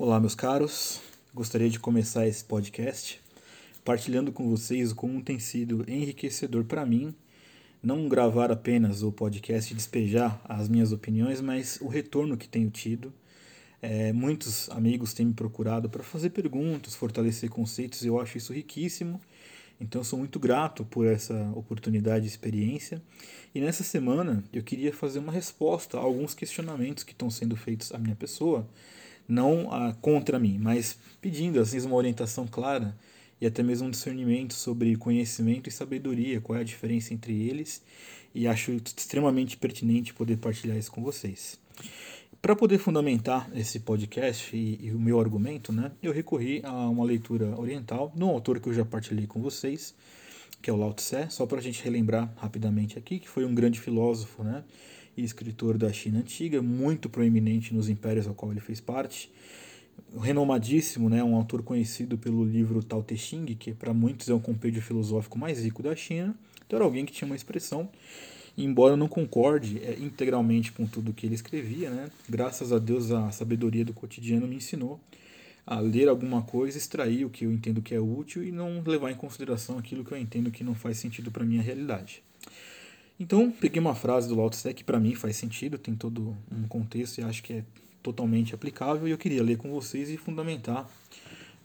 Olá, meus caros. Gostaria de começar esse podcast partilhando com vocês como tem sido enriquecedor para mim não gravar apenas o podcast e despejar as minhas opiniões, mas o retorno que tenho tido. É, muitos amigos têm me procurado para fazer perguntas, fortalecer conceitos, eu acho isso riquíssimo. Então, sou muito grato por essa oportunidade e experiência. E nessa semana eu queria fazer uma resposta a alguns questionamentos que estão sendo feitos à minha pessoa não contra mim, mas pedindo assim uma orientação clara e até mesmo um discernimento sobre conhecimento e sabedoria, qual é a diferença entre eles, e acho extremamente pertinente poder partilhar isso com vocês. Para poder fundamentar esse podcast e, e, o meu argumento, né, eu recorri a uma leitura oriental de um autor que eu já partilhei com vocês, que é o Lao Tse, só para a gente relembrar rapidamente aqui, que foi um grande filósofo, né, e escritor da China antiga, muito proeminente nos impérios ao qual ele fez parte, renomadíssimo, né, um autor conhecido pelo livro Tao Te Ching, que para muitos é o compêndio filosófico mais rico da China. Então era alguém que tinha uma expressão, embora eu não concorde é, integralmente com tudo que ele escrevia, né, graças a Deus a sabedoria do cotidiano me ensinou a ler alguma coisa, extrair o que eu entendo que é útil e não levar em consideração aquilo que eu entendo que não faz sentido para minha realidade. Então, peguei uma frase do Lao Tse que para mim faz sentido, tem todo um contexto e acho que é totalmente aplicável e eu queria ler com vocês e fundamentar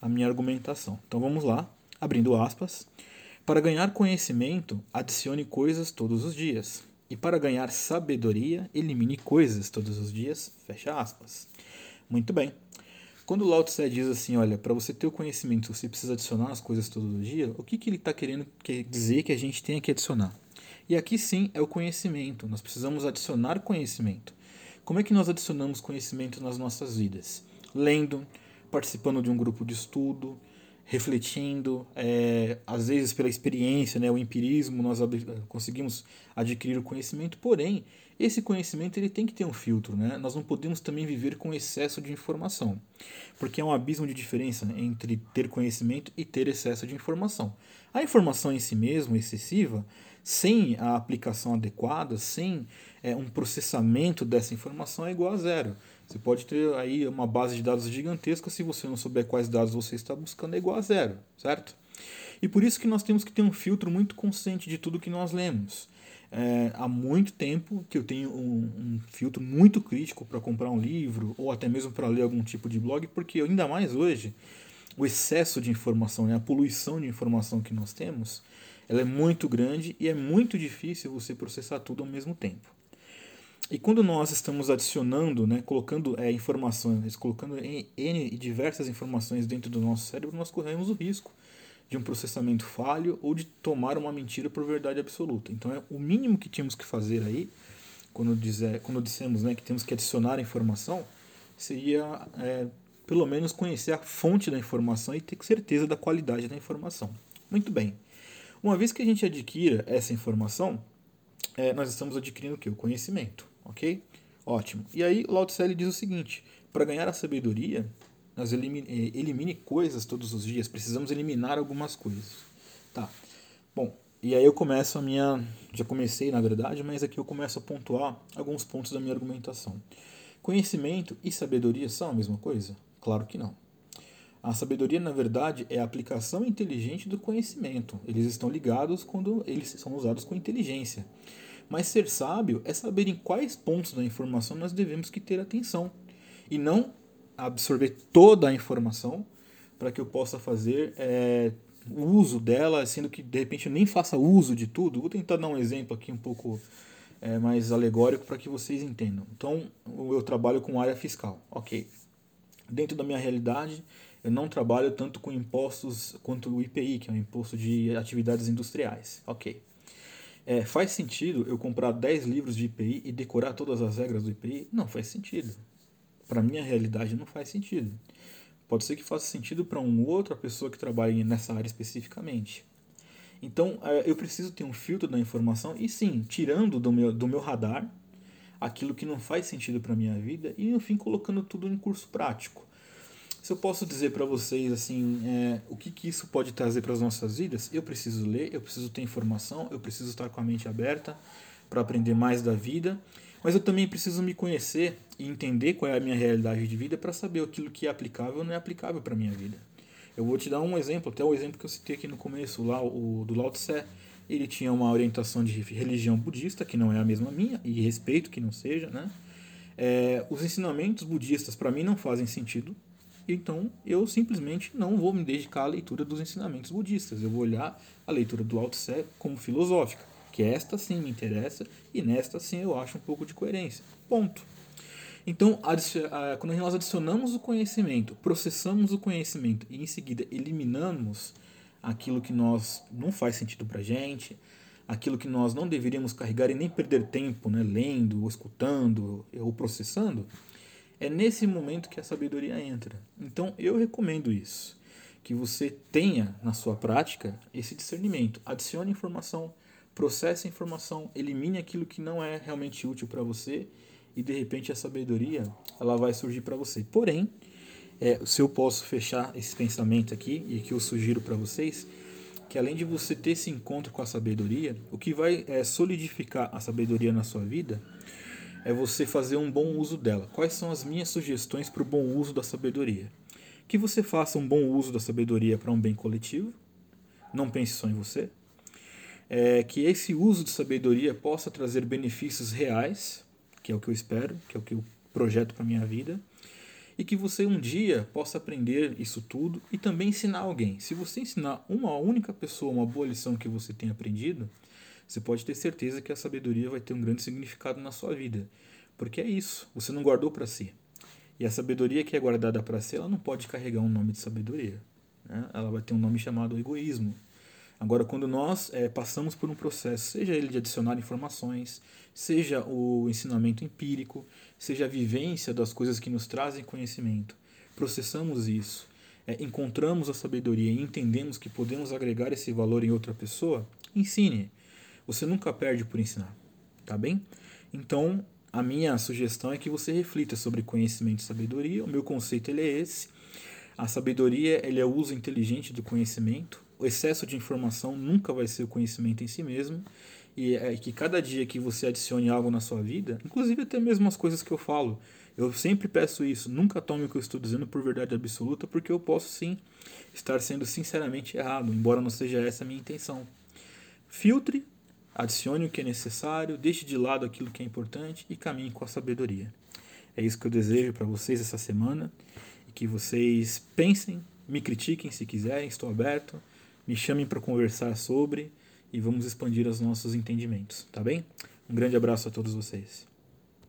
a minha argumentação. Então vamos lá, abrindo aspas. Para ganhar conhecimento, adicione coisas todos os dias. E para ganhar sabedoria, elimine coisas todos os dias. Fecha aspas. Muito bem. Quando Lao Tse diz assim, olha, para você ter o conhecimento, você precisa adicionar as coisas todos os dias, o que, que ele está querendo dizer que a gente tem que adicionar? E aqui sim é o conhecimento. Nós precisamos adicionar conhecimento. Como é que nós adicionamos conhecimento nas nossas vidas? Lendo, participando de um grupo de estudo, refletindo, é, às vezes pela experiência, né, o empirismo, nós conseguimos adquirir o conhecimento, porém, esse conhecimento ele tem que ter um filtro, né? Nós não podemos também viver com excesso de informação, porque há um abismo de diferença entre ter conhecimento e ter excesso de informação. A informação em si mesma, excessiva, sem a aplicação adequada, sem é, um processamento dessa informação, é igual a zero. Você pode ter aí uma base de dados gigantesca, se você não souber quais dados você está buscando, é igual a zero, certo? E por isso que nós temos que ter um filtro muito consciente de tudo que nós lemos. É, há muito tempo que eu tenho um, um filtro muito crítico para comprar um livro ou até mesmo para ler algum tipo de blog, porque ainda mais hoje o excesso de informação, né, a poluição de informação que nós temos, ela é muito grande e é muito difícil você processar tudo ao mesmo tempo. E quando nós estamos adicionando, né, colocando é, informações, colocando N diversas informações dentro do nosso cérebro, nós corremos o risco de um processamento falho ou de tomar uma mentira por verdade absoluta. Então, é o mínimo que tínhamos que fazer aí, quando, dizer, quando dissemos né, que temos que adicionar informação, seria é, pelo menos conhecer a fonte da informação e ter certeza da qualidade da informação. Muito bem. Uma vez que a gente adquira essa informação, é, nós estamos adquirindo o que? O conhecimento, ok? Ótimo. E aí Lao diz o seguinte, para ganhar a sabedoria, nós elimine, é, elimine coisas todos os dias, precisamos eliminar algumas coisas. Tá, bom, e aí eu começo a minha, já comecei na verdade, mas aqui eu começo a pontuar alguns pontos da minha argumentação. Conhecimento e sabedoria são a mesma coisa? Claro que não. A sabedoria, na verdade, é a aplicação inteligente do conhecimento. Eles estão ligados quando eles são usados com inteligência. Mas ser sábio é saber em quais pontos da informação nós devemos que ter atenção e não absorver toda a informação para que eu possa fazer é, uso dela, sendo que de repente eu nem faça uso de tudo. Vou tentar dar um exemplo aqui um pouco é, mais alegórico para que vocês entendam. Então, eu trabalho com área fiscal, ok. Dentro da minha realidade, eu não trabalho tanto com impostos quanto o IPI, que é o imposto de atividades industriais. Ok. É, faz sentido eu comprar 10 livros de IPI e decorar todas as regras do IPI? Não faz sentido. Para minha realidade não faz sentido. Pode ser que faça sentido para uma outra pessoa que trabalhe nessa área especificamente. Então é, eu preciso ter um filtro da informação e sim, tirando do meu, do meu radar aquilo que não faz sentido para minha vida e no fim colocando tudo em curso prático. Se eu posso dizer para vocês assim, é, o que, que isso pode trazer para as nossas vidas, eu preciso ler, eu preciso ter informação, eu preciso estar com a mente aberta para aprender mais da vida. Mas eu também preciso me conhecer e entender qual é a minha realidade de vida para saber aquilo que é aplicável ou não é aplicável para minha vida. Eu vou te dar um exemplo, até o exemplo que eu citei aqui no começo, lá, o do Lao Tse. Ele tinha uma orientação de religião budista, que não é a mesma minha, e respeito que não seja, né? É, os ensinamentos budistas para mim não fazem sentido, então eu simplesmente não vou me dedicar à leitura dos ensinamentos budistas. Eu vou olhar a leitura do Lao Tse como filosófica, que esta sim me interessa e nesta sim eu acho um pouco de coerência. Ponto. Então, quando nós adicionamos o conhecimento, processamos o conhecimento e em seguida eliminamos aquilo que nós não faz sentido para gente, aquilo que nós não deveríamos carregar e nem perder tempo, né, lendo, ou escutando ou processando, é nesse momento que a sabedoria entra. Então, eu recomendo isso, que você tenha na sua prática esse discernimento, adicione informação, processe a informação, elimine aquilo que não é realmente útil para você e de repente a sabedoria ela vai surgir para você. Porém, é, se eu posso fechar esse pensamento aqui e que eu sugiro para vocês, que além de você ter esse encontro com a sabedoria, o que vai é, solidificar a sabedoria na sua vida é você fazer um bom uso dela. Quais são as minhas sugestões para o bom uso da sabedoria? Que você faça um bom uso da sabedoria para um bem coletivo, não pense só em você. É, que esse uso de sabedoria possa trazer benefícios reais que é o que eu espero, que é o que eu projeto para minha vida, e que você um dia possa aprender isso tudo e também ensinar alguém. Se você ensinar uma única pessoa uma boa lição que você tem aprendido, você pode ter certeza que a sabedoria vai ter um grande significado na sua vida, porque é isso, você não guardou para si. E a sabedoria que é guardada para si, ela não pode carregar um nome de sabedoria. Né? Ela vai ter um nome chamado egoísmo. Agora, quando nós é, passamos por um processo, seja ele de adicionar informações, seja o ensinamento empírico, seja a vivência das coisas que nos trazem conhecimento, processamos isso, é, encontramos a sabedoria e entendemos que podemos agregar esse valor em outra pessoa, ensine. Você nunca perde por ensinar, tá bem? Então, a minha sugestão é que você reflita sobre conhecimento e sabedoria. O meu conceito ele é esse. A sabedoria ele é o uso inteligente do conhecimento o excesso de informação nunca vai ser o conhecimento em si mesmo e é que cada dia que você adicione algo na sua vida, inclusive até mesmo as coisas que eu falo, eu sempre peço isso, nunca tome o que eu estou dizendo por verdade absoluta, porque eu posso sim estar sendo sinceramente errado, embora não seja essa a minha intenção. Filtre, adicione o que é necessário, deixe de lado aquilo que é importante e caminhe com a sabedoria. É isso que eu desejo para vocês essa semana e que vocês pensem, me critiquem se quiserem, estou aberto me chamem para conversar sobre e vamos expandir os nossos entendimentos, tá bem? Um grande abraço a todos vocês.